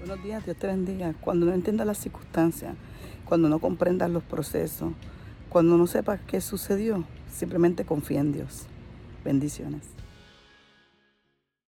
Buenos días, Dios te bendiga. Cuando no entiendas las circunstancias, cuando no comprendas los procesos, cuando no sepas qué sucedió, simplemente confía en Dios. Bendiciones.